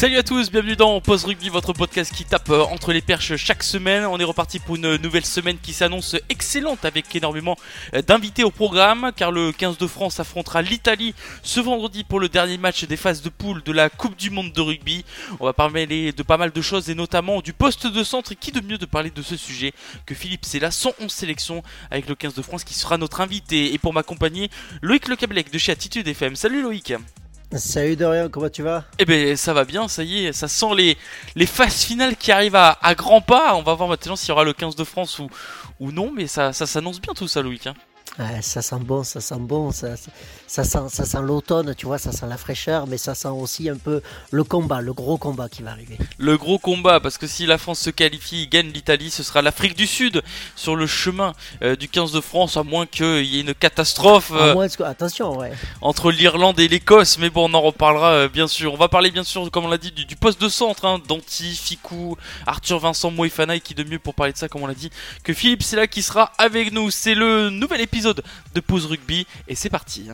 Salut à tous, bienvenue dans Pause Rugby, votre podcast qui tape euh, entre les perches chaque semaine. On est reparti pour une nouvelle semaine qui s'annonce excellente avec énormément euh, d'invités au programme car le 15 de France affrontera l'Italie ce vendredi pour le dernier match des phases de poule de la Coupe du Monde de rugby. On va parler de pas mal de choses et notamment du poste de centre et qui de mieux de parler de ce sujet que Philippe Sella, son 11 sélection avec le 15 de France qui sera notre invité. Et pour m'accompagner, Loïc Le Cablec de chez Attitude FM. Salut Loïc Salut Dorian, comment tu vas? Eh ben ça va bien, ça y est, ça sent les, les phases finales qui arrivent à, à grands pas. On va voir maintenant s'il y aura le 15 de France ou, ou non, mais ça, ça s'annonce bien tout ça, Loïc. hein. Ouais, Ça sent bon, ça sent bon, ça, ça sent, ça sent l'automne, tu vois, ça sent la fraîcheur, mais ça sent aussi un peu le combat, le gros combat qui va arriver. Le gros combat, parce que si la France se qualifie, gagne l'Italie, ce sera l'Afrique du Sud sur le chemin euh, du 15 de France, à moins qu'il y ait une catastrophe À euh, moins que- attention, ouais. entre l'Irlande et l'Écosse. Mais bon, on en reparlera euh, bien sûr. On va parler bien sûr, comme on l'a dit, du, du poste de centre, hein, Danti, Ficou, Arthur Vincent Moefana, et qui de mieux pour parler de ça, comme on l'a dit, que Philippe c'est là qui sera avec nous. C'est le nouvel épisode de Pause Rugby, et c'est parti.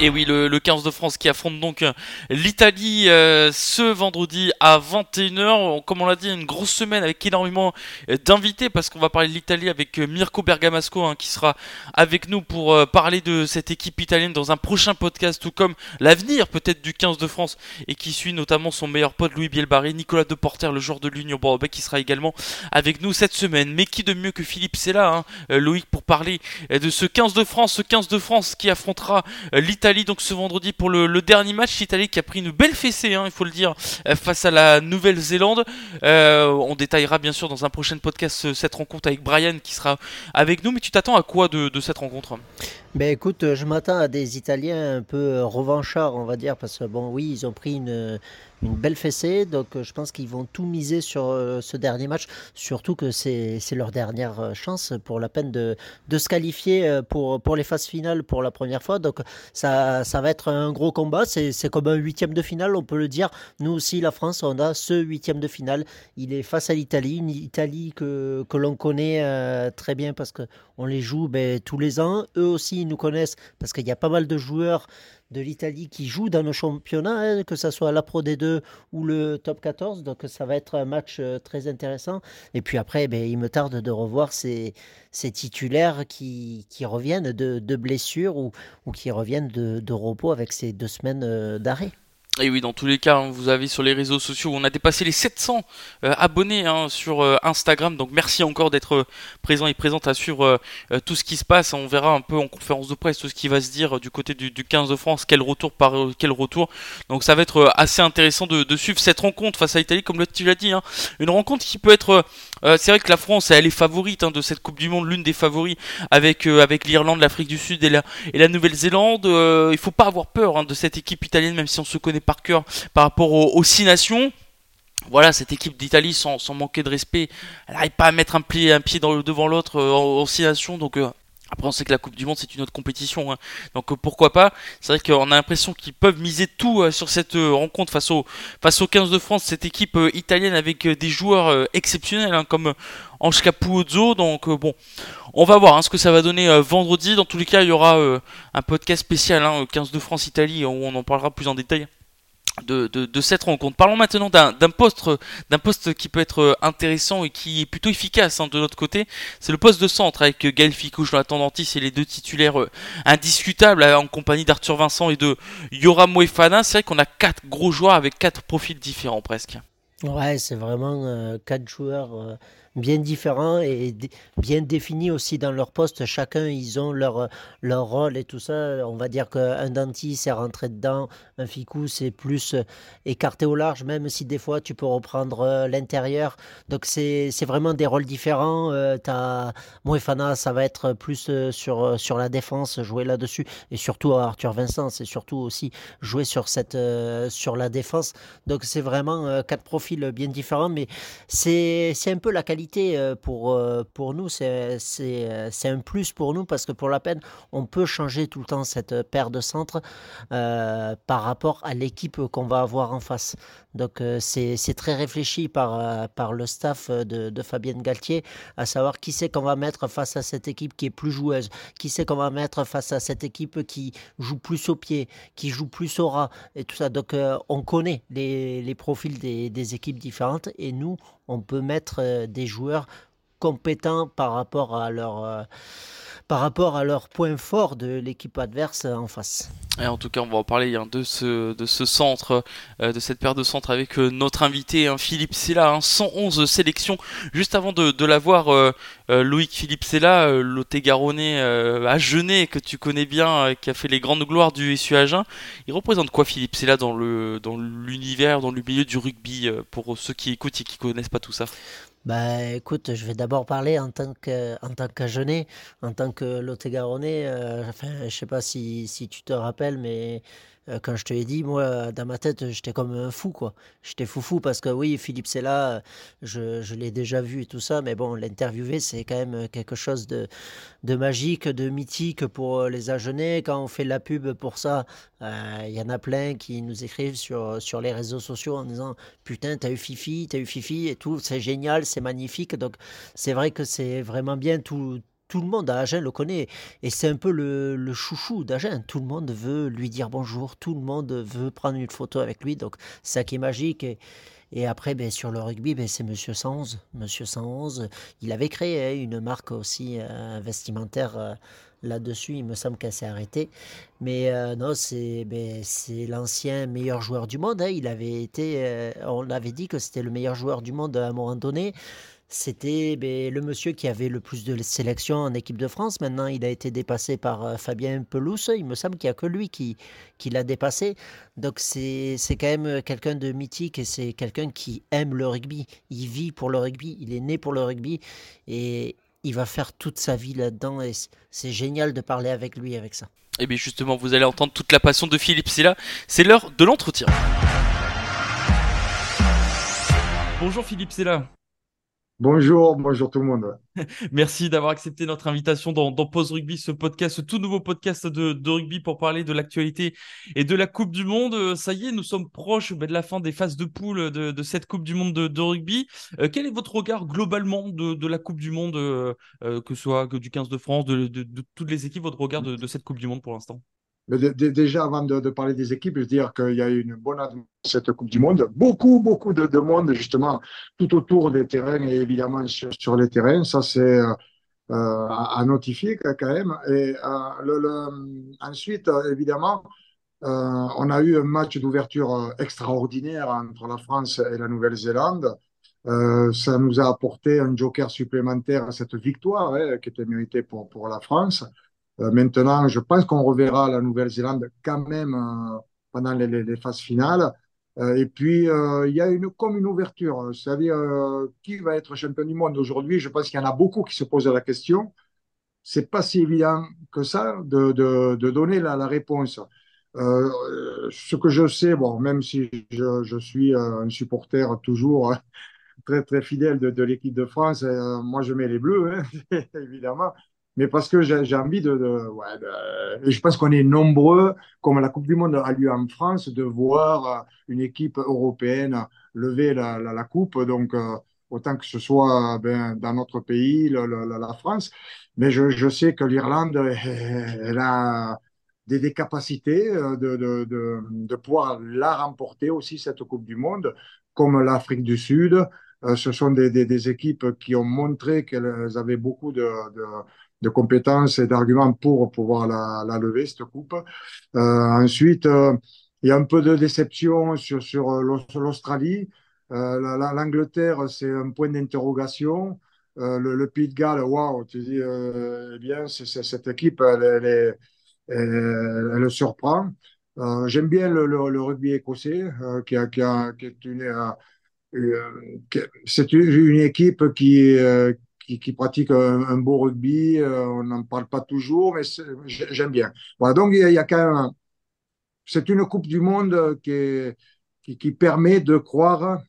Et oui, le, le 15 de France qui affronte donc euh, l'Italie euh, ce vendredi à 21h. Comme on l'a dit, une grosse semaine avec énormément euh, d'invités parce qu'on va parler de l'Italie avec Mirko Bergamasco hein, qui sera avec nous pour parler de cette équipe italienne dans un prochain podcast, tout comme l'avenir peut-être du 15 de France et qui suit notamment son meilleur pote Louis Bielbarré, Nicolas Deporter, le joueur de l'Union Bordeaux qui sera également avec nous cette semaine. Mais qui de mieux que Philippe là, hein, Loïc, pour parler de ce 15 de France, ce 15 de France qui affrontera euh, l'Italie donc ce vendredi pour le, dernier match. L'Italie qui a pris une belle fessée, hein, il faut le dire, euh, face à la Nouvelle-Zélande. Euh, on détaillera bien sûr dans un prochain podcast ce- cette rencontre avec Brian qui sera avec nous. Mais tu t'attends à quoi de, de cette rencontre? Ben écoute, euh, je m'attends à des Italiens un peu euh, revanchards, on va dire, parce que bon, oui, ils ont pris une, une belle fessée, donc euh, je pense qu'ils vont tout miser sur euh, ce dernier match, surtout que c'est leur dernière euh, chance pour la peine de, de se qualifier pour, pour les phases finales pour la première fois, donc ça, ça va être un gros combat, c'est comme un huitième de finale, on peut le dire. Nous aussi, la France, on a ce huitième de finale, il est face à l'Italie, une Italie que, que l'on connaît très bien parce que on les joue ben, tous les ans. Eux aussi, ils nous connaissent parce qu'il y a pas mal de joueurs de l'Italie qui jouent dans nos championnats, hein, que ce soit la Pro D2 ou le Top 14. Donc ça va être un match euh, très intéressant. Et puis après, ben, il me tarde de revoir ces, ces titulaires qui, qui reviennent de, de blessures ou, ou qui reviennent de, de repos avec ces deux semaines euh, d'arrêt. Et oui, dans tous les cas, hein, vous avez sur les réseaux sociaux, on a dépassé les 700 euh, abonnés hein, sur euh, Instagram. Donc merci encore d'être euh, présent et présente à suivre tout ce qui se passe. On verra un peu en conférence de presse tout ce qui va se dire du côté du, du 15 de France, quel retour par quel retour. Donc ça va être assez intéressant de, de suivre cette rencontre face à l'Italie, comme tu l'as dit. hein. Une rencontre qui peut être... c'est vrai que la France, elle est favorite hein, de cette Coupe du Monde, l'une des favoris avec, avec l'Irlande, l'Afrique du Sud et la, et la Nouvelle-Zélande. Il faut pas avoir peur hein, de cette équipe italienne, même si on se connaît par cœur par rapport aux, six nations. Voilà, cette équipe d'Italie, sans, manquer de respect, elle n'arrive pas à mettre un pied, dans le, devant l'autre euh, en, nations. Donc euh, après, on sait que la Coupe du Monde, c'est une autre compétition. hein. Donc euh, pourquoi pas? C'est vrai qu'on a l'impression qu'ils peuvent miser tout sur cette rencontre face au, face au 15 de France, cette équipe italienne avec des joueurs exceptionnels hein, comme Ange Capuzzo. Donc bon, on va voir hein, ce que ça va donner vendredi. Dans tous les cas, il y aura un podcast spécial, hein, 15 de France-Italie, où on en parlera plus en détail. De, de, de cette rencontre. Parlons maintenant d'un poste, d'un poste qui peut être euh, intéressant et qui est plutôt efficace hein, de notre côté. C'est le poste de centre avec euh, Gaël Ficouche, Jonathan Dantis et les deux titulaires euh, indiscutables en compagnie d'Arthur Vincent et de Yoram Moefana. C'est vrai qu'on a quatre gros joueurs avec quatre profils différents presque. Ouais, c'est vraiment euh, quatre joueurs euh, bien différents et bien définis aussi dans leur poste. Chacun, ils ont leur, leur rôle et tout ça. On va dire qu'un Danti, c'est rentré dedans. Un Ficou, c'est plus écarté au large, même si des fois, tu peux reprendre l'intérieur. Donc, c'est vraiment des rôles différents. as Moefana, ça va être plus sur, sur la défense, jouer là-dessus. Et surtout, Arthur Vincent, c'est surtout aussi jouer sur, cette, sur la défense. Donc, c'est vraiment quatre profils bien différents. Mais c'est un peu la qualité euh, pour, euh, pour nous, euh, c'est un plus pour nous parce que pour la peine, on peut changer tout le temps cette paire de centres par rapport à l'équipe qu'on va avoir en face. Donc c'est très réfléchi par, par le staff de, Fabienne Galtier, à savoir qui c'est qu'on va mettre face à cette équipe qui est plus joueuse, qui c'est qu'on va mettre face à cette équipe qui joue plus au pied, qui joue plus au ras et tout ça. Donc on connaît les, les profils des, des équipes différentes et nous, on peut mettre des joueurs compétents par rapport à leur, euh, par rapport à leur point fort de l'équipe adverse en face. Et en tout cas, on va en parler hein, de, ce, de ce centre, euh, de cette paire de centres avec notre invité, hein, Philippe Sella, hein, 111 sélections. Juste avant de, de l'avoir, euh, Loïc Philippe Sella, Lot-et-Garonnais à Genet, que tu connais bien, qui a fait les grandes gloires du SU Agen. Il représente quoi Philippe Sella dans l'univers, dans, dans le milieu du rugby, pour ceux qui écoutent et qui connaissent pas tout ça? Bah écoute, je vais d'abord parler en tant que en tant qu'Agenais, en tant que Lot-et-Garonnais. Euh, enfin, je sais pas si, si tu te rappelles, mais euh, quand je te l'ai dit, moi, dans ma tête, j'étais comme un fou, quoi. J'étais fou parce que oui, Philippe c'est là, je, je l'ai déjà vu et tout ça, mais bon, l'interviewer, c'est quand même quelque chose de, de magique, de mythique pour euh, les Agenais. Quand on fait la pub pour ça, euh, il y en a plein qui nous écrivent sur, sur les réseaux sociaux en disant Putain, t'as eu Fifi, t'as eu Fifi et tout, c'est génial, c'est magnifique. Donc, c'est vrai que c'est vraiment bien tout tout le monde à Agen le connaît. Et c'est un peu le, chouchou d'Agen. Tout le monde veut lui dire bonjour, tout le monde veut prendre une photo avec lui. Donc, c'est ça qui est magique. Et, après, ben, sur le rugby, ben, c'est Monsieur 111. Monsieur 111, il avait créé hein, une marque aussi euh, vestimentaire euh, là-dessus. Il me semble qu'elle s'est arrêtée. Mais euh, non, c'est ben, l'ancien meilleur joueur du monde. Hein. Il avait été, on avait dit que c'était le meilleur joueur du monde à un moment donné. C'était ben, le monsieur qui avait le plus de sélections en équipe de France. Maintenant, il a été dépassé par euh, Fabien Pelouse. Il me semble qu'il n'y a que lui qui, qui l'a dépassé. Donc, c'est quand même quelqu'un de mythique et c'est quelqu'un qui aime le rugby. Il vit pour le rugby. Il est né pour le rugby et il va faire toute sa vie là-dedans. Et c'est génial de parler avec lui avec ça. Et eh bien justement, vous allez entendre toute la passion de Philippe Silla. C'est l'heure de l'entretien. Bonjour Philippe Silla. Bonjour, bonjour tout le monde. Merci d'avoir accepté notre invitation dans, dans, Pause Rugby, ce podcast, ce tout nouveau podcast de, rugby pour parler de l'actualité et de la Coupe du Monde. Euh, ça y est, nous sommes proches ben, de la fin des phases de poule de, cette Coupe du Monde de, rugby. Euh, quel est votre regard globalement de, la Coupe du Monde, euh, que ce soit du 15 de France, de, toutes les équipes, votre regard de cette Coupe du Monde pour l'instant? Mais déjà, avant de, parler des équipes, je veux dire qu'il y a eu une bonne cette Coupe du Monde. Beaucoup, beaucoup de, de, monde, justement, tout autour des terrains et évidemment sur, les terrains. Ça, c'est euh, à, notifier quand même. Et euh, ensuite, évidemment, euh, on a eu un match d'ouverture extraordinaire entre la France et la Nouvelle-Zélande. ça nous a apporté un joker supplémentaire à cette victoire hein, qui était méritée pour, pour la France. Euh, maintenant, je pense qu'on reverra la Nouvelle-Zélande quand même euh, pendant les, phases finales. Euh, et puis, il y a une, comme une ouverture, c'est-à-dire qui va être champion du monde aujourd'hui? Je pense qu'il y en a beaucoup qui se posent la question. C'est pas si évident que ça de, de, de donner la, la réponse. Ce que je sais, bon, même si je, je suis un supporter toujours très très fidèle de, de l'équipe de France, moi je mets les bleus, hein, évidemment mais parce que j'ai envie de, je pense qu'on est nombreux, comme la Coupe du Monde a lieu en France, de voir une équipe européenne lever la, coupe. Donc, euh, autant que ce soit ben, dans notre pays, la, France. Mais je, sais que l'Irlande, elle a des, capacités euh, de, de, de, pouvoir la remporter aussi, cette Coupe du Monde, comme l'Afrique du Sud. Euh, ce sont des, équipes qui ont montré qu'elles avaient beaucoup de, de compétences et d'arguments pour pouvoir la, lever, cette coupe. Euh, ensuite, euh, il y a un peu de déception sur, sur euh, l'Australie. La- la- L'Angleterre, c'est un point d'interrogation. Le, le Pays de Galles, waouh, tu dis, eh bien, cette équipe, elle, elle elle- surprend. J'aime bien le, le- rugby écossais, qui, a- qui a- qui est une, c'est une, équipe qui, qui, qui pratique un, beau rugby. Euh, on n'en parle pas toujours, mais j'aime bien. Voilà, donc il y a, quand même, c'est une Coupe du Monde qui, qui, qui permet de croire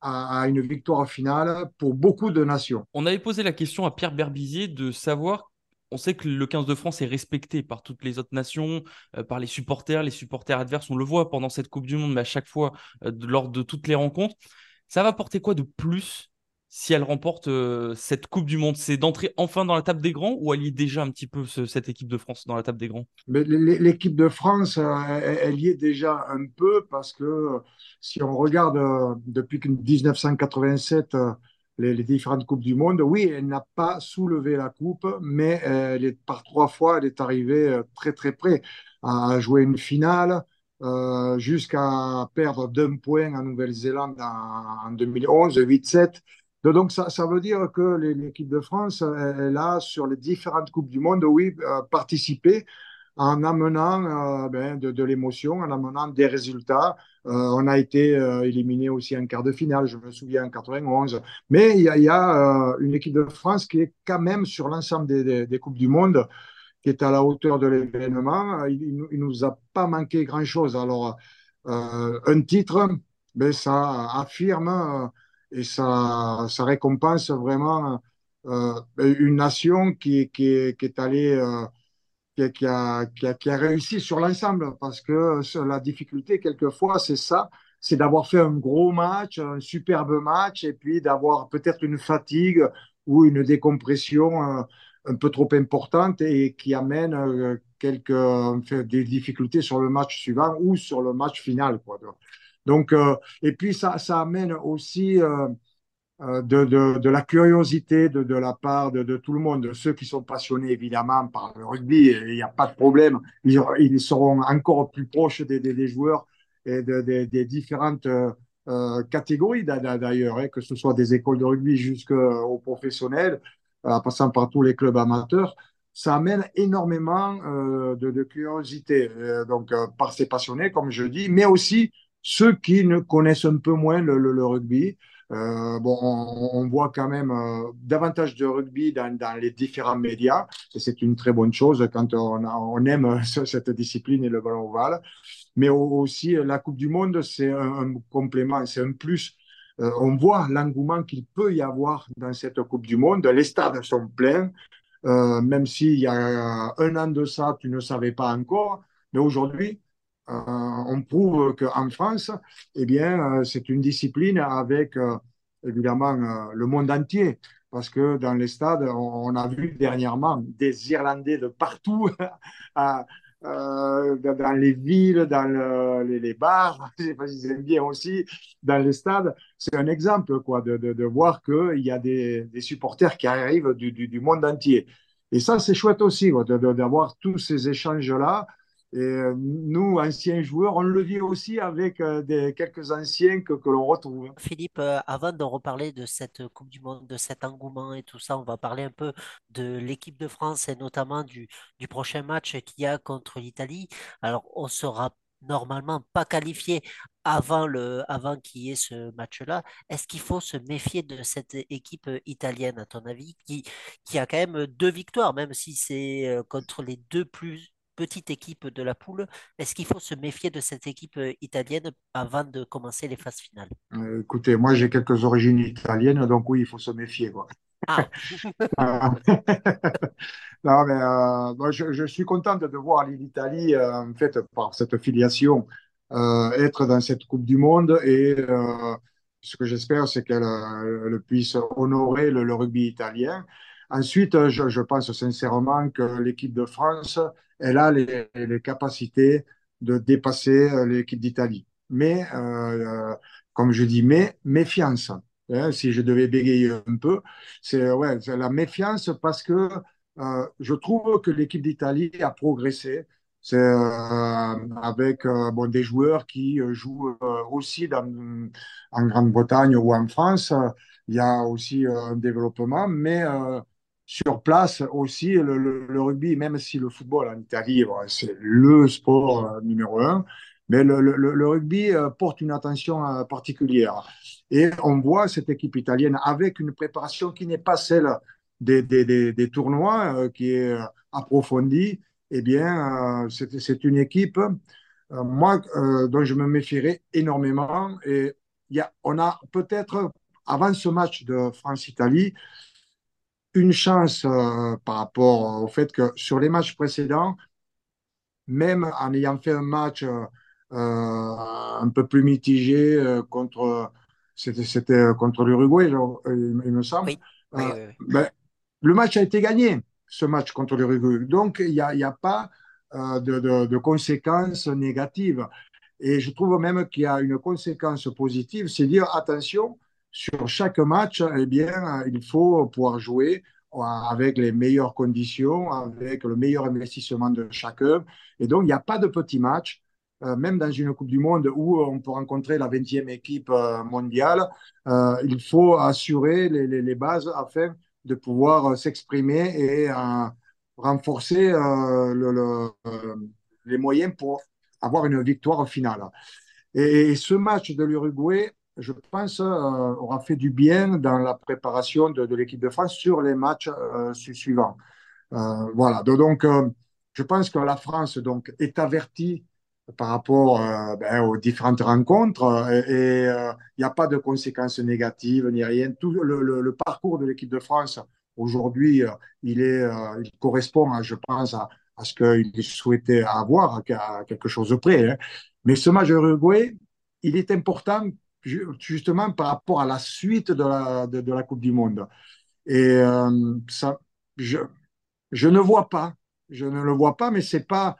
à, une victoire finale pour beaucoup de nations. On avait posé la question à Pierre Berbizier de savoir, on sait que le 15 de France est respecté par toutes les autres nations, euh, par les supporters, les supporters adverses, on le voit pendant cette Coupe du Monde, mais à chaque fois, euh, lors de toutes les rencontres. Ça va porter quoi de plus si elle remporte euh, cette Coupe du Monde? C'est d'entrer enfin dans la table des grands ou elle y est déjà un petit peu ce- cette équipe de France dans la table des grands? L'équipe de France, euh, elle, y est déjà un peu parce que euh, si on regarde depuis que 1987 euh, les, différentes Coupes du Monde, oui, elle n'a pas soulevé la coupe, mais par trois fois, elle est arrivée très très près à jouer une finale jusqu'à perdre d'un point en Nouvelle-Zélande en 2011, 8-7. Donc ça, veut dire que l'é- l'équipe de France, elle, a sur les différentes Coupes du Monde, oui, euh, participé en amenant euh, ben, de, l'émotion, en amenant des résultats. Euh, on a été euh, éliminé aussi en quart de finale, je me souviens, en 91. Mais il y a, une équipe de France qui est quand même sur l'ensemble des, Coupes du Monde, qui est à la hauteur de l'événement. Il, il, nous- a pas manqué grand-chose. Alors, un titre, ben, ça affirme et ça, récompense vraiment euh, une nation qui, est, allée... euh, qui, a, réussi sur l'ensemble. Parce que la difficulté, quelquefois, c'est ça, c'est d'avoir fait un gros match, un superbe match, et puis d'avoir peut-être une fatigue ou une décompression euh, un peu trop importante et qui amène euh, quelques, euh, des difficultés sur le match suivant ou sur le match final. Quoi. Donc, euh, et puis ça, amène aussi euh, euh, de, la curiosité de, la part de, tout le monde, de ceux qui sont passionnés évidemment par le rugby, il n'y a pas de problème, ils, ils seront encore plus proches des, joueurs et de- des- différentes catégories d'a- d'a- d'ailleurs, hein, que ce soit des écoles de rugby jusqu'aux professionnels, en passant par tous les clubs amateurs. Ça amène énormément de, curiosité, donc par ces passionnés, comme je dis, mais aussi ceux qui ne connaissent un peu moins le, rugby. Euh, bon, on, voit quand même euh, davantage de rugby dans, les différents médias, et c'est une très bonne chose quand on, aime ce- cette discipline et le ballon ovale. Mais au- aussi, la Coupe du Monde, c'est un, complément, c'est un plus. Euh, on voit l'engouement qu'il peut y avoir dans cette Coupe du Monde. Les stades sont pleins, euh, même s'il y a un an de ça, tu ne savais pas encore. Mais aujourd'hui, euh, on prouve qu'en France, eh bien, euh, c'est une discipline avec euh, évidemment euh, le monde entier. Parce que dans les stades, on, a vu dernièrement des Irlandais de partout, euh, dans les villes, dans le- les, bars, je sais pas s'ils aiment bien aussi, dans les stades. C'est un exemple quoi, de, de, de voir qu'il y a des, supporters qui arrivent du, du, du monde entier. Et ça, c'est chouette aussi, d'avoir tous ces échanges-là. Et euh, nous, anciens joueurs, on le vit aussi avec euh, quelques anciens que, l'on retrouve. Philippe, euh, avant de reparler de cette Coupe du Monde, de cet engouement et tout ça, on va parler un peu de l'équipe de France et notamment du, prochain match qu'il y a contre l'Italie. Alors, on sera normalement pas qualifié avant qu'il y ait ce match-là. Est-ce qu'il faut se méfier de cette équipe italienne, à ton avis, qui, qui a quand même deux victoires, même si c'est contre les deux plus petites équipes de la poule? Est-ce qu'il faut se méfier de cette équipe euh, italienne avant de commencer les phases finales? Euh, écoutez, moi, j'ai quelques origines italiennes, donc oui, il faut se méfier. Quoi. Ah, non, mais euh, moi, je, je suis content de voir l'Italie, euh, en fait, par cette filiation, euh, être dans cette Coupe du Monde. Et euh, ce que j'espère, c'est qu'elle euh, elle puisse honorer le, le rugby italien. Ensuite, je, je pense sincèrement que l'équipe de France, elle a les, capacités de dépasser euh, l'équipe d'Italie. Mais, euh, comme je dis, mais méfiance. Hein, si je devais bégayer un peu, c'est ouais, la méfiance parce que euh, je trouve que l'équipe d'Italie a progressé c'est euh, avec euh, des joueurs qui euh, jouent aussi en Grande-Bretagne ou en France. Il y a aussi un développement, mais sur place aussi, le, rugby, même si le football en Italie, c'est le sport numéro un, mais le, rugby porte une attention particulière. Et on voit cette équipe italienne avec une préparation qui n'est pas celle des, des, des, tournois, qui est approfondie eh bien, euh, c'est une équipe, euh, moi, euh, dont je me méfierais énormément. Et y a, on a peut-être, avant ce match de France-Italie, une chance par rapport au fait que sur les matchs précédents, même en ayant fait un match un peu plus mitigé contre, c'était contre l'Uruguay, il, me semble, ben, le match a été gagné ce match contre l'Uruguay. Donc, il n'y a, a, pas euh, de, de, conséquences négatives. Et je trouve même qu'il y a une conséquence positive, c'est dire attention, sur chaque match, eh bien, il faut pouvoir jouer avec les meilleures conditions, avec le meilleur investissement de chacun. Et donc, il n'y a pas de petits matchs, euh, même dans une Coupe du Monde où on peut rencontrer la 20e équipe euh, mondiale. il faut assurer les, les, bases afin de pouvoir euh, s'exprimer et euh, renforcer euh, les moyens pour avoir une victoire finale. Et, ce match de l'Uruguay, je pense, aura fait du bien dans la préparation de, l'équipe de France sur les matchs suivants. voilà. Donc, je pense que la France donc, est avertie par rapport ben, aux différentes rencontres et il n'y a pas de conséquences négatives ni rien. Tout le parcours de l'équipe de France Aujourd'hui, euh, il, est, euh, il correspond, hein, je pense, à, à ce qu'il souhaitait avoir, à quelque chose de près. Hein. Mais ce match Uruguay, il est important justement par rapport à la suite de la, de, la Coupe du Monde. Et euh, ça, je, je ne vois pas, je ne le vois pas, mais c'est pas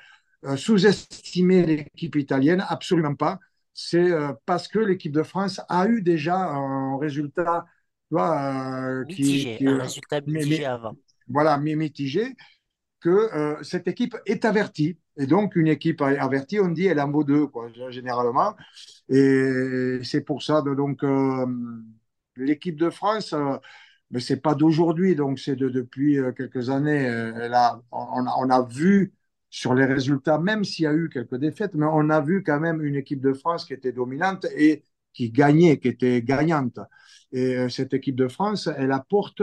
sous-estimer l'équipe italienne, absolument pas. C'est parce que l'équipe de France a eu déjà un résultat euh, mitigé, qui, un résultat mitigé avant. Voilà, mitigé, que euh, cette équipe est avertie. Et donc, une équipe avertie, on dit, elle en vaut deux, quoi, généralement. Et c'est pour ça, de, donc, euh, l'équipe de France, mais c'est pas d'aujourd'hui, donc c'est de, depuis quelques années. Elle a, on, a, vu sur les résultats, même s'il y a eu quelques défaites, mais on a vu quand même une équipe de France qui était dominante et qui gagnait, qui était gagnante. Et euh, cette équipe de France, elle apporte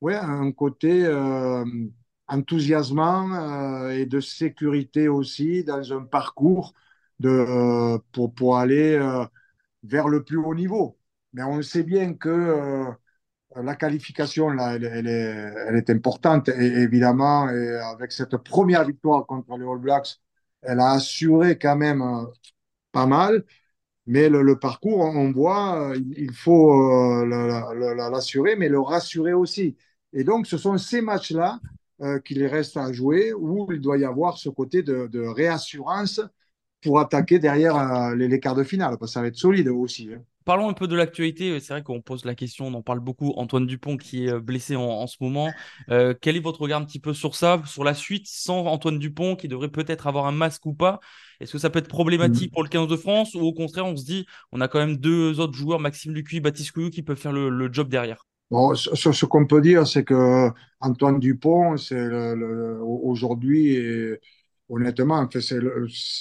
ouais, un côté euh, enthousiasmant euh, et de sécurité aussi dans un parcours de, pour, pour aller vers le plus haut niveau. Mais on sait bien que la qualification, là, elle, est, elle, est, importante, évidemment. Et avec cette première victoire contre les All Blacks, elle a assuré quand même pas mal. Mais le, parcours, on voit, euh, il faut euh, l'assurer, mais le rassurer aussi. Et donc, ce sont ces matchs-là euh, qu'il reste à jouer où il doit y avoir ce côté de, réassurance pour attaquer derrière les, quarts de finale, parce que ça va être solide aussi. Hein. Parlons un peu de l'actualité. C'est vrai qu'on pose la question, on en parle beaucoup. Antoine Dupont qui est blessé en, ce moment. quel est votre regard un petit peu sur ça, sur la suite, sans Antoine Dupont qui devrait peut-être avoir un masque ou pas? Est-ce que ça peut être problématique mm. pour le 15 de France ou au contraire, on se dit, on a quand même deux autres joueurs, Maxime Lucu et Baptiste Couillou, qui peuvent faire le, job derrière? Bon, ce, qu'on peut dire, c'est que Antoine Dupont, c'est aujourd'hui, honnêtement,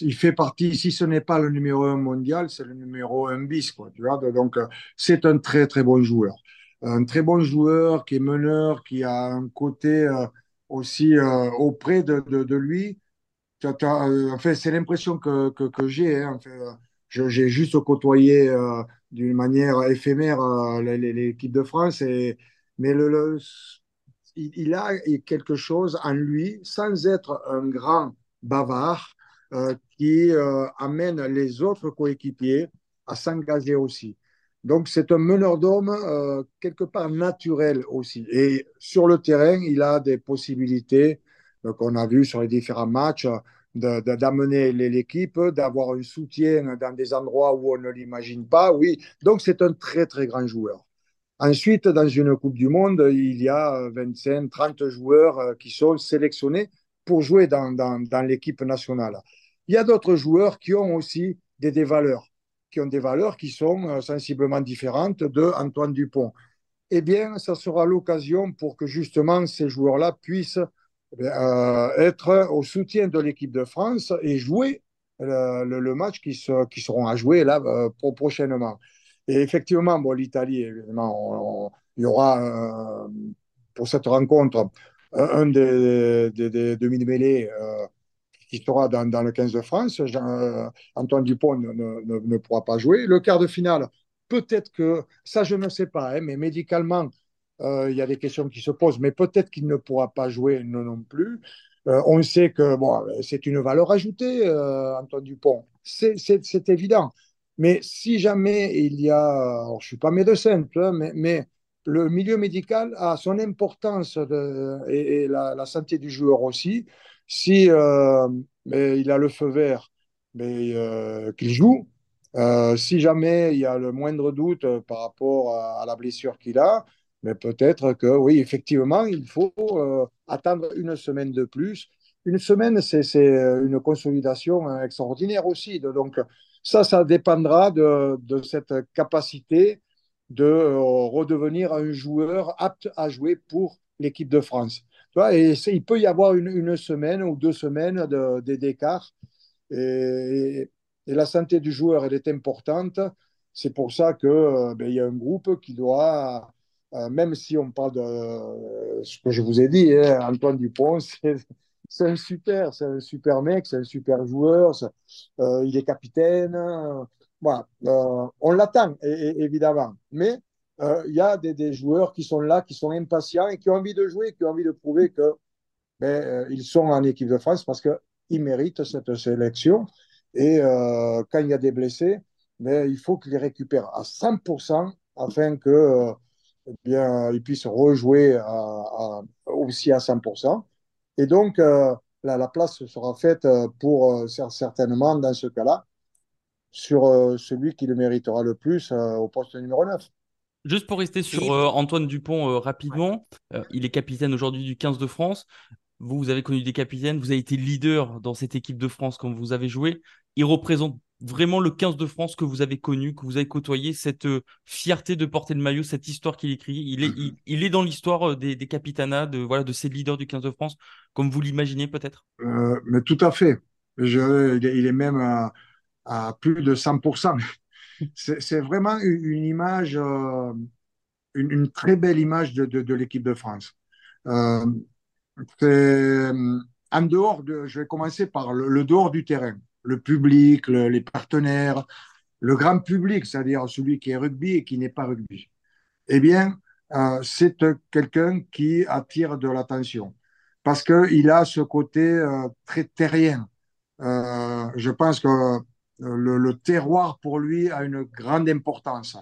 il fait partie, si ce n'est pas le numéro un mondial, c'est le numéro un bis, quoi, tu vois. Donc, c'est un très, très bon joueur. Un très bon joueur qui est meneur, qui a un côté euh, aussi euh, auprès de, lui euh, en fait, c'est l'impression que, que, j'ai. Hein, j'ai juste côtoyé euh, d'une manière éphémère euh, l'équipe de France, mais il, a quelque chose en lui, sans être un grand bavard, qui amène les autres coéquipiers à s'engager aussi. Donc, c'est un meneur d'hommes quelque part naturel aussi. Et sur le terrain, il a des possibilités qu'on a vu sur les différents matchs, d'amener l'équipe, d'avoir un soutien dans des endroits où on ne l'imagine pas. Oui, donc c'est un très très grand joueur. Ensuite, dans une Coupe du Monde, il y a 25, 30 joueurs euh, qui sont sélectionnés pour jouer dans, dans, l'équipe nationale. Il y a d'autres joueurs qui ont aussi des, des, valeurs, qui ont des valeurs qui sont sensiblement différentes de Antoine Dupont. Eh bien, ça sera l'occasion pour que justement ces joueurs-là puissent euh, être au soutien de l'équipe de France et jouer le, le, match qui, se, qui, seront à jouer là euh, prochainement. Et effectivement, bon, l'Italie, évidemment, il y aura euh, pour cette rencontre un des, des, des demi-mêlées euh, qui sera dans, le 15 de France. Euh, Antoine Dupont ne, pourra pas jouer. Le quart de finale, peut-être que, ça je ne sais pas, hein, mais médicalement, euh, il y a des questions qui se posent, mais peut-être qu'il ne pourra pas jouer non, non plus. Euh, on sait que bon, c'est une valeur ajoutée, euh, Antoine Dupont. C'est évident. Mais si jamais il y a, je ne suis pas médecin, mais, mais le milieu médical a son importance et, la, santé du joueur aussi. Si euh, il a le feu vert, mais euh, qu'il joue. Euh, si jamais il y a le moindre doute par rapport à la blessure qu'il a, mais peut-être que oui, effectivement, il faut euh, attendre une semaine de plus. Une semaine, c'est une consolidation extraordinaire aussi. Donc, ça, ça dépendra de, de cette capacité de euh, redevenir un joueur apte à jouer pour l'équipe de France. Et il peut y avoir une, une, semaine ou deux semaines d'écart. Et, et, la santé du joueur, elle est importante. C'est pour ça qu'il euh, ben, y a un groupe qui doit euh, même si on parle de euh, ce que je vous ai dit, hein, Antoine Dupont, c'est un super, c'est un super mec, c'est un super joueur, euh, il est capitaine. Euh, voilà, on l'attend évidemment, mais il y a des, des, joueurs qui sont là, qui sont impatients et qui ont envie de jouer, qui ont envie de prouver que ben, ils sont en équipe de France parce qu'ils méritent cette sélection. Et quand il y a des blessés, ben, il faut qu'ils les récupèrent à 100% afin que eh bien, ils puissent rejouer à, à, aussi à 100%. Et donc, euh, la, la, place sera faite euh, pour euh, certainement, dans ce cas-là, sur euh, celui qui le méritera le plus euh, au poste numéro 9. Juste pour rester sur euh, Antoine Dupont rapidement, il est capitaine aujourd'hui du 15 de France. Vous, vous avez connu des capitaines, vous avez été leader dans cette équipe de France quand vous avez joué. Il représente vraiment le 15 de France que vous avez connu, que vous avez côtoyé, cette euh, fierté de porter le maillot, cette histoire qu'il écrit. Il est, il, il, est dans l'histoire euh, des, des capitanats, de, voilà, de ces leaders du 15 de France, comme vous l'imaginez peut-être? Euh, Mais tout à fait. Je, il est même à, à plus de 100%. C'est vraiment une image, euh, une, une, très belle image de, de, de l'équipe de France. Euh, en dehors de, je vais commencer par le, le dehors du terrain le public, le, les partenaires, le grand public, c'est-à-dire celui qui est rugby et qui n'est pas rugby, eh bien, euh, c'est quelqu'un qui attire de l'attention parce qu'il a ce côté euh, très terrien. Euh, je pense que le, terroir pour lui a une grande importance.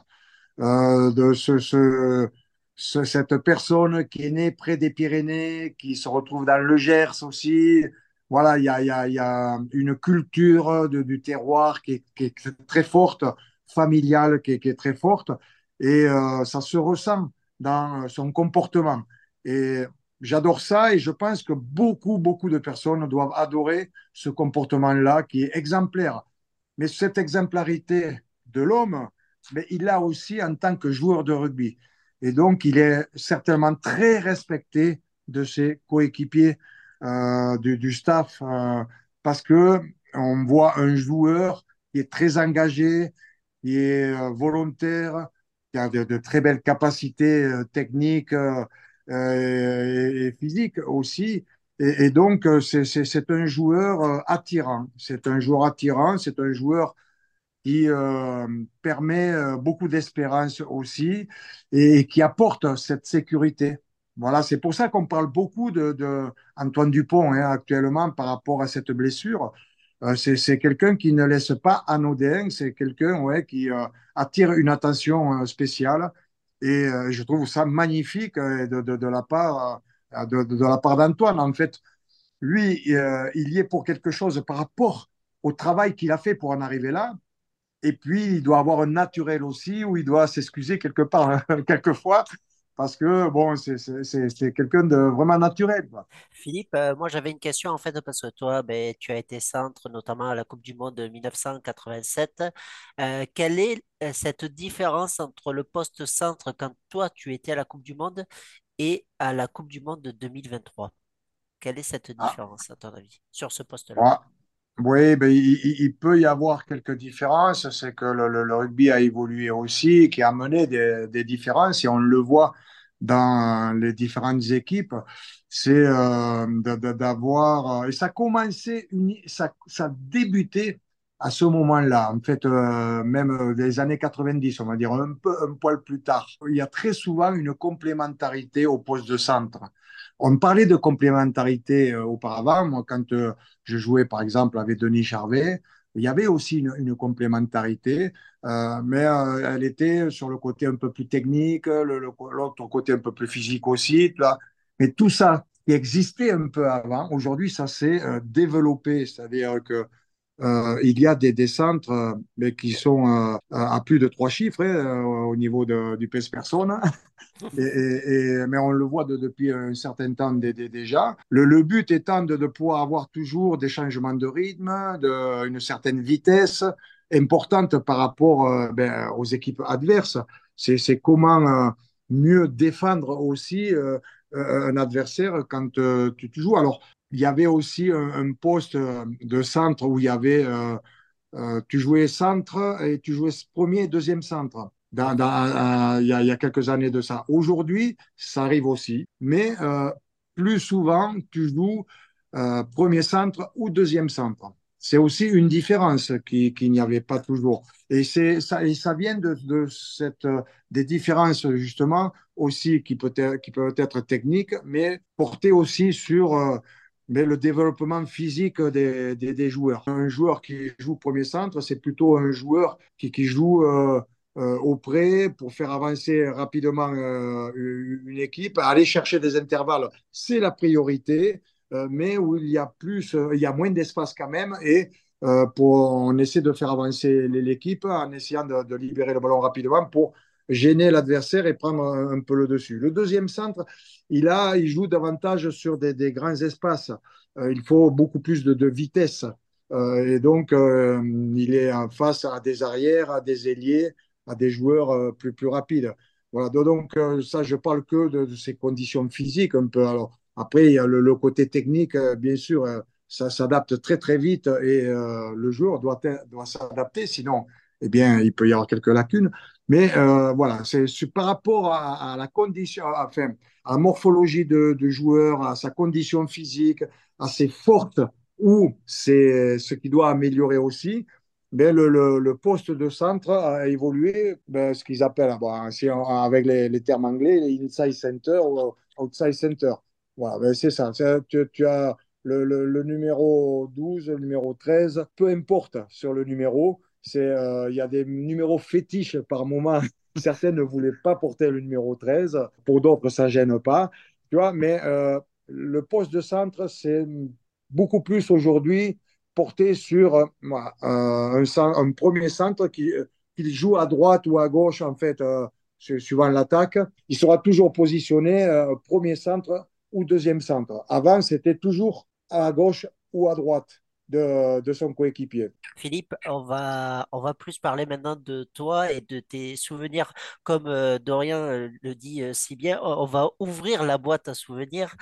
De ce, ce, ce, cette personne qui est née près des Pyrénées, qui se retrouve dans le Gers aussi, voilà, il y a, une culture du terroir qui est, très forte, familiale qui est, très forte, et euh, ça se ressent dans son comportement. Et j'adore ça, et je pense que beaucoup, beaucoup de personnes doivent adorer ce comportement-là qui est exemplaire. Mais cette exemplarité de l'homme, mais il l'a aussi en tant que joueur de rugby. Et donc, il est certainement très respecté de ses coéquipiers du, du, staff euh, parce que on voit un joueur qui est très engagé, qui est euh, volontaire, qui a de, très belles capacités euh, techniques euh, et, physiques aussi. Et, donc, c'est un joueur attirant. C'est un joueur attirant, c'est un joueur qui euh, permet beaucoup d'espérance aussi et qui apporte cette sécurité. Voilà, c'est pour ça qu'on parle beaucoup de, Antoine Dupont hein, actuellement par rapport à cette blessure. Euh, c'est quelqu'un qui ne laisse pas anodin, c'est quelqu'un qui euh, attire une attention euh, spéciale. Et je trouve ça magnifique de, la part de, la part d'Antoine. En fait, lui, il y est pour quelque chose par rapport au travail qu'il a fait pour en arriver là. Et puis, il doit avoir un naturel aussi, où il doit s'excuser quelque part, quelquefois, parce que bon, c'est quelqu'un de vraiment naturel. Quoi. Philippe, euh, moi j'avais une question en fait parce que toi, ben, tu as été centre notamment à la Coupe du Monde de 1987. Euh, quelle est euh, cette différence entre le poste centre quand toi tu étais à la Coupe du Monde et à la Coupe du Monde de 2023? Quelle est cette Ah, différence à ton avis sur ce poste-là? Oui, il, peut y avoir quelques différences. C'est que le, rugby a évolué aussi, qui a amené des, différences, et on le voit dans les différentes équipes. C'est euh, d'avoir. euh, Et ça commençait, ça, ça débutait à ce moment-là, en fait, euh, même des années 90, on va dire, un peu, un poil plus tard. Il y a très souvent une complémentarité au poste de centre. On parlait de complémentarité euh, auparavant. Moi, quand euh, je jouais par exemple avec Denis Charvet. Il y avait aussi une, complémentarité, euh, mais elle était sur le côté un peu plus technique, l'autre côté un peu plus physique aussi. Mais tout ça qui existait un peu avant, aujourd'hui, ça s'est développé. C'est-à-dire que euh, il y a des, des centres euh, mais qui sont euh, à plus de trois chiffres hein, au niveau de- du pèse personne. Et, et- et- mais on le voit de- depuis un certain temps dé- dé- déjà. Le, le but étant de, pouvoir avoir toujours des changements de rythme, de, une certaine vitesse importante par rapport ben, aux équipes adverses. C'est comment mieux défendre aussi un adversaire quand tu, tu joues. Alors, il y avait aussi un, poste euh, de centre où il y avait euh, euh, tu jouais centre et tu jouais premier et deuxième centre. Il, y a, quelques années de ça. Aujourd'hui, ça arrive aussi, mais plus souvent, tu joues premier centre ou deuxième centre. C'est aussi une différence qui- qu'il n'y avait pas toujours. Et, ça, ça vient de, cette, des différences, justement, aussi qui, peut être, qui peuvent être techniques, mais portées aussi sur mais le développement physique des, des, joueurs. Un joueur qui joue premier centre, c'est plutôt un joueur qui, qui joue euh, euh, au près pour faire avancer rapidement euh, une équipe, aller chercher des intervalles, c'est la priorité, euh, mais où il y a plus, il y a moins d'espace quand même et euh, pour, on essaie de faire avancer l'équipe en essayant de, de libérer le ballon rapidement pour gêner l'adversaire et prendre un, peu le dessus. Le deuxième centre, il, a, il joue davantage sur des, grands espaces. Euh, il faut beaucoup plus de, vitesse. Euh, et donc, euh, il est face à des arrières, à des ailiers, à des joueurs plus, plus rapides. Voilà, donc ça, je parle que de, de, ces conditions physiques un peu. Alors, après, il y a le, le côté technique, bien sûr, ça s'adapte très, très vite et le joueur doit, doit s'adapter, sinon, eh bien, il peut y avoir quelques lacunes. Mais euh, voilà, c'est par rapport à, la condition, enfin, à la morphologie de, joueur, à sa condition physique, à ses forces ou c'est ce qui doit améliorer aussi. Ben, le, poste de centre a évolué, ben, ce qu'ils appellent, si on, avec les, termes anglais, inside center ou outside center. Voilà, ben, c'est ça. Tu, as le, le, numéro 12, le numéro 13, peu importe sur le numéro, il euh, y a des numéros fétiches par moment. Certains ne voulaient pas porter le numéro 13, pour d'autres, ça ne gêne pas. Tu vois, mais euh, le poste de centre, c'est beaucoup plus aujourd'hui porté sur euh, un, premier centre qui, qui, joue à droite ou à gauche, en fait, suivant l'attaque. Il sera toujours positionné premier centre ou deuxième centre. Avant, c'était toujours à gauche ou à droite de, de son coéquipier. Philippe, on va, on va plus parler maintenant de toi et de tes souvenirs. Comme euh, Dorian euh, le dit euh, si bien, on va ouvrir la boîte à souvenirs.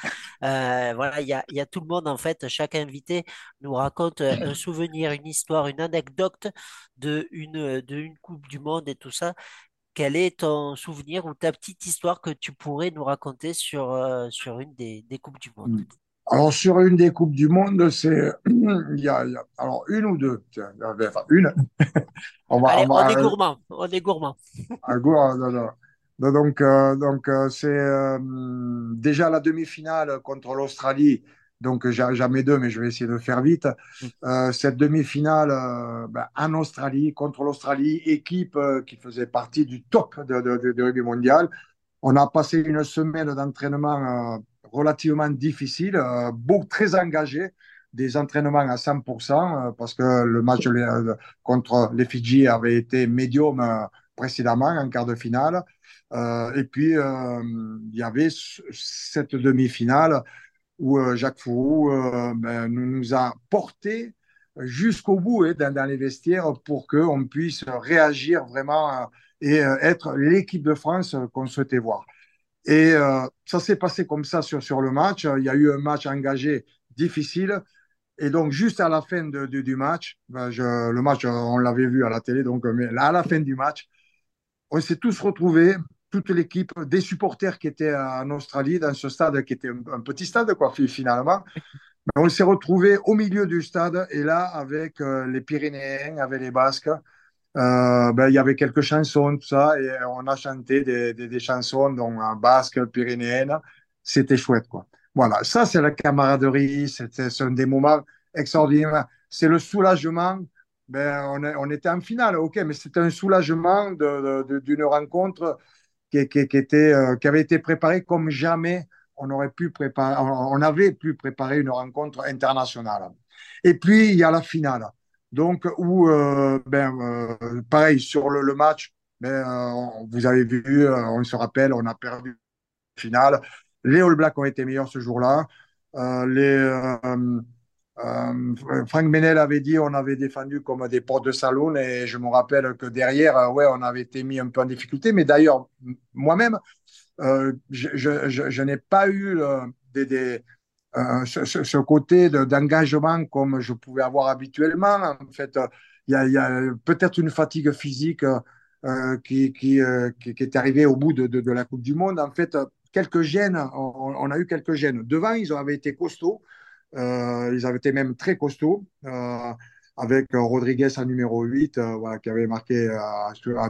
Euh, voilà, il y a, y a, tout le monde en fait. Chaque invité nous raconte un souvenir, une histoire, une anecdote de une, de une Coupe du Monde et tout ça. Quel est ton souvenir ou ta petite histoire que tu pourrais nous raconter sur, euh, sur une des, des Coupes du Monde? Alors, sur une des Coupes du Monde, c'est. Il y a, il y a, alors, une ou deux Tiens, enfin, une. on, va, Allez, on, va, on est gourmand. On est gourmand. Un gourmand, non, non. Donc, euh, donc euh, c'est euh, déjà la demi-finale contre l'Australie. Donc, jamais deux, mais je vais essayer de faire vite. Euh, cette demi-finale ben, en Australie, contre l'Australie, équipe qui faisait partie du top de, de, de, de rugby mondial. On a passé une semaine d'entraînement relativement difficile, euh, beaucoup, très engagé, des entraînements à 100%, euh, parce que le match euh, contre les Fidji avait été médium précédemment en quart de finale. et puis, il y avait cette demi-finale où Jacques Fourou ben, nous a porté jusqu'au bout hein, dans, les vestiaires pour qu'on puisse réagir vraiment et être l'équipe de France qu'on souhaitait voir. Et ça s'est passé comme ça sur, sur le match. Il y a eu un match engagé difficile. Et donc, juste à la fin de, du match, ben, le match, on l'avait vu à la télé, donc mais à la fin du match, on s'est tous retrouvés, toute l'équipe, des supporters qui étaient en Australie, dans ce stade qui était un, petit stade, quoi, finalement. on s'est retrouvés au milieu du stade, et là, avec euh, les Pyrénéens, avec les Basques, euh, ben, il y avait quelques chansons, tout ça, et on a chanté des, des, chansons, donc en basque, pyrénéenne. C'était chouette, quoi. Voilà, ça c'est la camaraderie, un des moments extraordinaires. C'est le soulagement. Ben, on, on, était en finale, ok, mais c'était un soulagement d'une rencontre qui, qui, qui, était, euh, qui avait été préparée comme jamais on aurait pu préparer, on, avait pu préparer une rencontre internationale. Et puis il y a la finale, donc où, euh, ben, euh, pareil sur le, match, ben, vous avez vu, on se rappelle, on a perdu la finale. Les All Blacks ont été meilleurs ce jour-là. Euh, les, euh, euh, Frank Menel avait dit on avait défendu comme des portes de salon et je me rappelle que derrière, ouais, on avait été mis un peu en difficulté. Mais d'ailleurs, moi-même, je, n'ai pas eu des ce, ce, côté d'engagement comme je pouvais avoir habituellement. En fait, il y a, peut-être une fatigue physique qui, qui, qui, qui, est arrivée au bout de, de, la Coupe du Monde. En fait, quelques gènes, on, a eu quelques gènes. Devant, ils avaient été costauds, euh, ils avaient été même très costauds, euh, avec Rodriguez en numéro 8, euh, voilà, qui avait marqué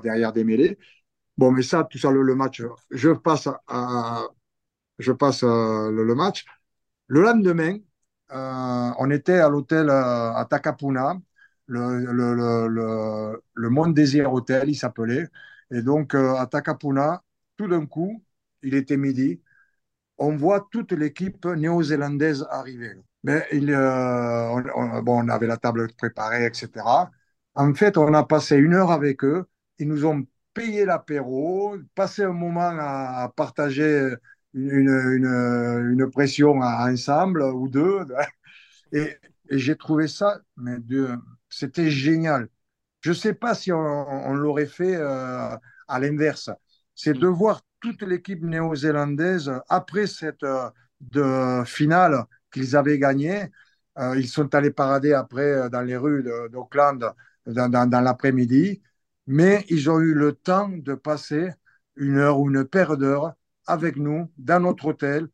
derrière des mêlées. Bon, mais ça, tout ça, le, match, je passe, je passe le, match. Le lendemain, on était à l'hôtel à Takapuna, le, le, le, le Monde Désir Hotel, il s'appelait. Et donc, à Takapuna, tout d'un coup, il était midi, on voit toute l'équipe néo-zélandaise arriver. Euh, on avait la table préparée, etc. En fait, on a passé une heure avec eux. Ils nous ont payé l'apéro, passé un moment à, partager une, une, une, pression ensemble ou deux. Et, j'ai trouvé ça, mais c'était génial. Je ne sais pas si on, l'aurait fait euh, à l'inverse. C'est de voir toute l'équipe néo-zélandaise, après cette euh, de finale qu'ils avaient gagnée, euh, ils sont allés parader après dans les rues d'Auckland dans, dans, l'après-midi, mais ils ont eu le temps de passer une heure ou une paire d'heures avec nous dans notre hôtel,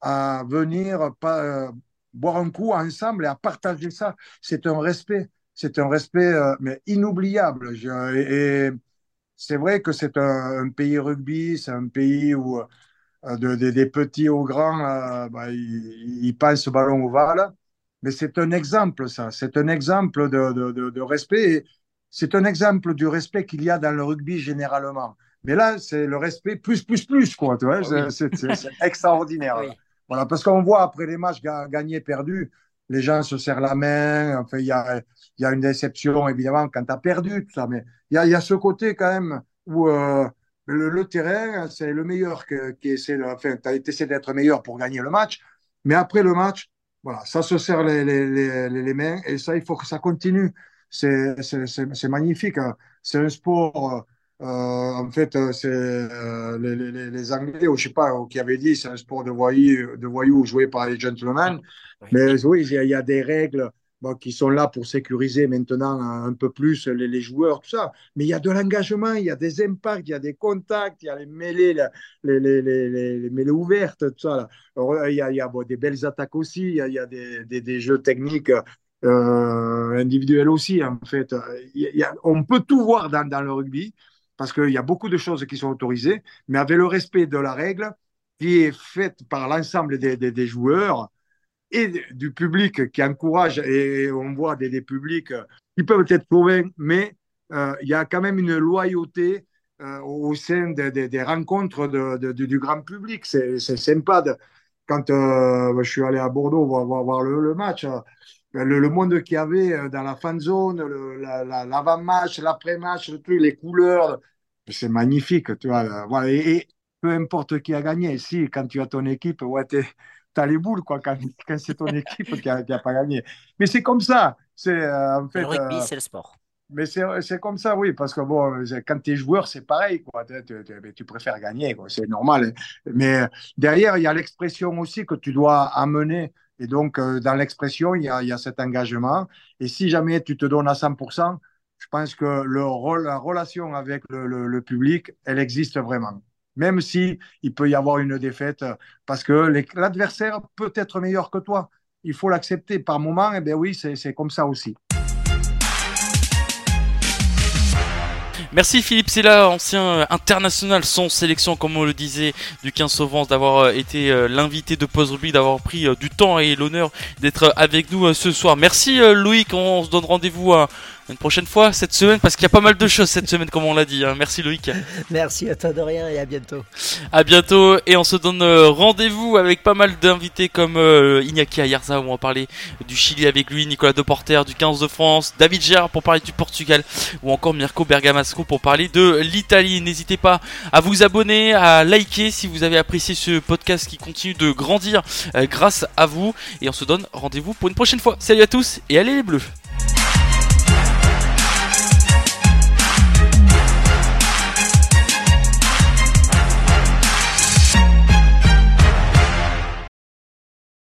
à venir pas, boire un coup ensemble et à partager ça. C'est un respect, c'est un respect mais inoubliable. et, c'est vrai que c'est un, pays rugby, c'est un pays où euh, de, des petits aux grands, euh, bah, ils, passent ballon ovale. Mais c'est un exemple, ça. C'est un exemple de, de respect. C'est un exemple du respect qu'il y a dans le rugby généralement. Mais là, c'est le respect plus, plus, plus, quoi. Tu vois, ah c'est extraordinaire. Voilà, parce qu'on voit après les matchs gagnés, perdus, les gens se serrent la main. Enfin, il y a, y a une déception, évidemment, quand tu as perdu, tout ça. Mais il y a, y a, ce côté, quand même, où euh, le, terrain, c'est le meilleur que, qui essaie de. Enfin, tu as essayé d'être meilleur pour gagner le match. Mais après le match, voilà, ça se serre les, les, les, les mains et ça, il faut que ça continue. C'est magnifique. Hein. C'est un sport. Euh, en fait, c'est euh, les, les, les, Anglais, ou je sais pas, qui avaient dit c'est un sport de voyous, de voyous joué par les gentlemen. Mais oui, il y, a des règles qui sont là pour sécuriser maintenant un peu plus les, joueurs, tout ça. Mais il y a de l'engagement, il y a des impacts, il y a des contacts, il y a les mêlées, les, les, les mêlées ouvertes, tout ça. il y a, il y a des belles attaques aussi, il y a, il y a des, des, des, jeux techniques euh, individuels aussi, en fait. Il y a, on peut tout voir dans, dans le rugby parce qu'il y a beaucoup de choses qui sont autorisées, mais avec le respect de la règle qui est faite par l'ensemble des, joueurs et du public qui encourage, et on voit des, publics qui peuvent être convaincus, mais euh, il y a quand même une loyauté euh, au sein des, rencontres du grand public. C'est sympa. De, quand euh, je suis allé à Bordeaux voir, le, match, euh, le, le, monde qu'il y avait dans la fan zone, l'avant-match, l'après-match, les couleurs, c'est magnifique, tu vois. euh, Voilà. Et, et peu importe qui a gagné, si quand tu as ton équipe, ouais, t'as les boules quoi, quand, quand c'est ton équipe qui a, qui a pas gagné. Mais c'est comme ça. C'est euh, en fait. Le rugby, euh, c'est le sport. mais c'est comme ça, oui, parce que bon, quand tu es joueur, c'est pareil, quoi. Tu, tu- préfères gagner. C'est normal. hein. Mais euh, derrière, il y a l'expression aussi que tu dois amener. Et donc, euh, dans l'expression, il y a, cet engagement. Et si jamais tu te donnes à 100%, je pense que le rôle, la relation avec le, le- public, elle existe vraiment. Même si il peut y avoir une défaite, parce que l'adversaire peut être meilleur que toi. Il faut l'accepter. Par moment, eh bien oui, c'est comme ça aussi. Merci Philippe Sella, ancien euh, international sans sélection, comme on le disait, du 15 Sauvance, d'avoir euh, été euh, l'invité de Pause Rugby, d'avoir pris du temps et l'honneur d'être avec nous ce soir. Merci Loïc, on se donne rendez-vous euh, une prochaine fois cette semaine, parce qu'il y a pas mal de choses cette semaine, comme on l'a dit. hein. Merci Loïc. Merci à toi de rien et à bientôt. À bientôt et on se donne euh, rendez-vous avec pas mal d'invités comme euh, Iñaki Ayarza où on va parler du Chili avec lui, Nicolas Deporter du 15 de France, David Gérard pour parler du Portugal ou encore Mirko Bergamasco pour parler de l'Italie. N'hésitez pas à vous abonner, à liker si vous avez apprécié ce podcast qui continue de grandir euh, grâce à vous et on se donne rendez-vous pour une prochaine fois. Salut à tous et allez les bleus